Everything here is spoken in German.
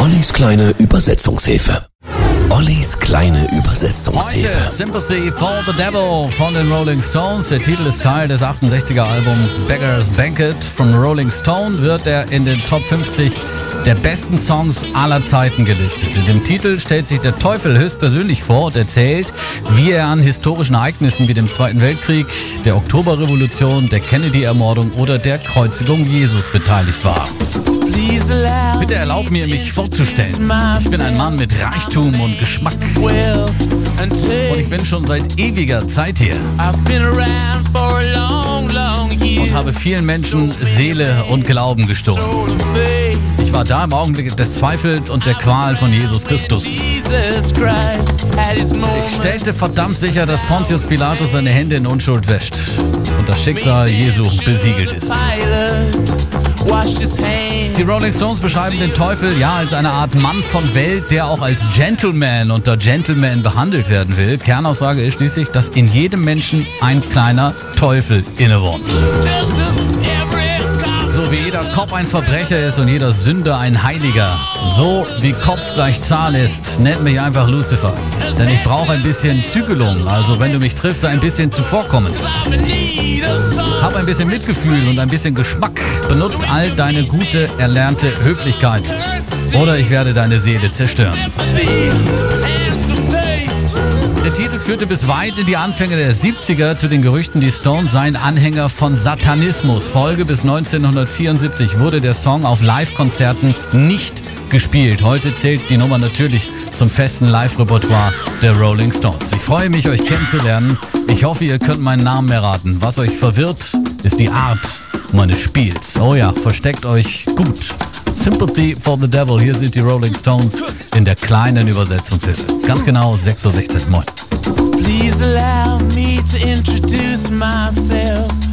Ollis kleine Übersetzungshilfe. Ollis kleine Übersetzungshilfe. Heute Sympathy for the Devil von den Rolling Stones. Der Titel ist Teil des 68er Albums Beggar's Banquet. Von Rolling Stone wird er in den Top 50 der besten Songs aller Zeiten gelistet. In dem Titel stellt sich der Teufel höchstpersönlich vor und erzählt, wie er an historischen Ereignissen wie dem Zweiten Weltkrieg, der Oktoberrevolution, der Kennedy-Ermordung oder der Kreuzigung Jesus beteiligt war. Bitte erlaub mir, mich vorzustellen. Ich bin ein Mann mit Reichtum und Geschmack. Und ich bin schon seit ewiger Zeit hier. Und habe vielen Menschen Seele und Glauben gestohlen. Ich war da im Augenblick des Zweifels und der Qual von Jesus Christus. Ich stellte verdammt sicher, dass Pontius Pilatus seine Hände in Unschuld wäscht und das Schicksal Jesu besiegelt ist. Die Rolling Stones beschreiben den Teufel ja als eine Art Mann von Welt, der auch als Gentleman unter Gentleman behandelt werden will. Kernaussage ist schließlich, dass in jedem Menschen ein kleiner Teufel innewohnt. Jeder Kopf ein Verbrecher ist und jeder Sünder ein Heiliger, so wie Kopf gleich Zahl ist, nennt mich einfach Lucifer. Denn ich brauche ein bisschen Zügelung, also wenn du mich triffst, ein bisschen zuvorkommend. Hab ein bisschen Mitgefühl und ein bisschen Geschmack. Benutzt all deine gute, erlernte Höflichkeit. Oder ich werde deine Seele zerstören. Der Titel führte bis weit in die Anfänge der 70er zu den Gerüchten, die Stones seien Anhänger von Satanismus. Folge bis 1974 wurde der Song auf Live-Konzerten nicht gespielt. Heute zählt die Nummer natürlich zum festen Live-Repertoire der Rolling Stones. Ich freue mich, euch kennenzulernen. Ich hoffe, ihr könnt meinen Namen erraten. Was euch verwirrt, ist die Art meines Spiels. Oh ja, versteckt euch gut. Sympathy for the Devil. Hier sind die Rolling Stones in der kleinen Übersetzungshilfe. Ganz genau 6.16 Uhr. Moin. Please allow me to introduce myself.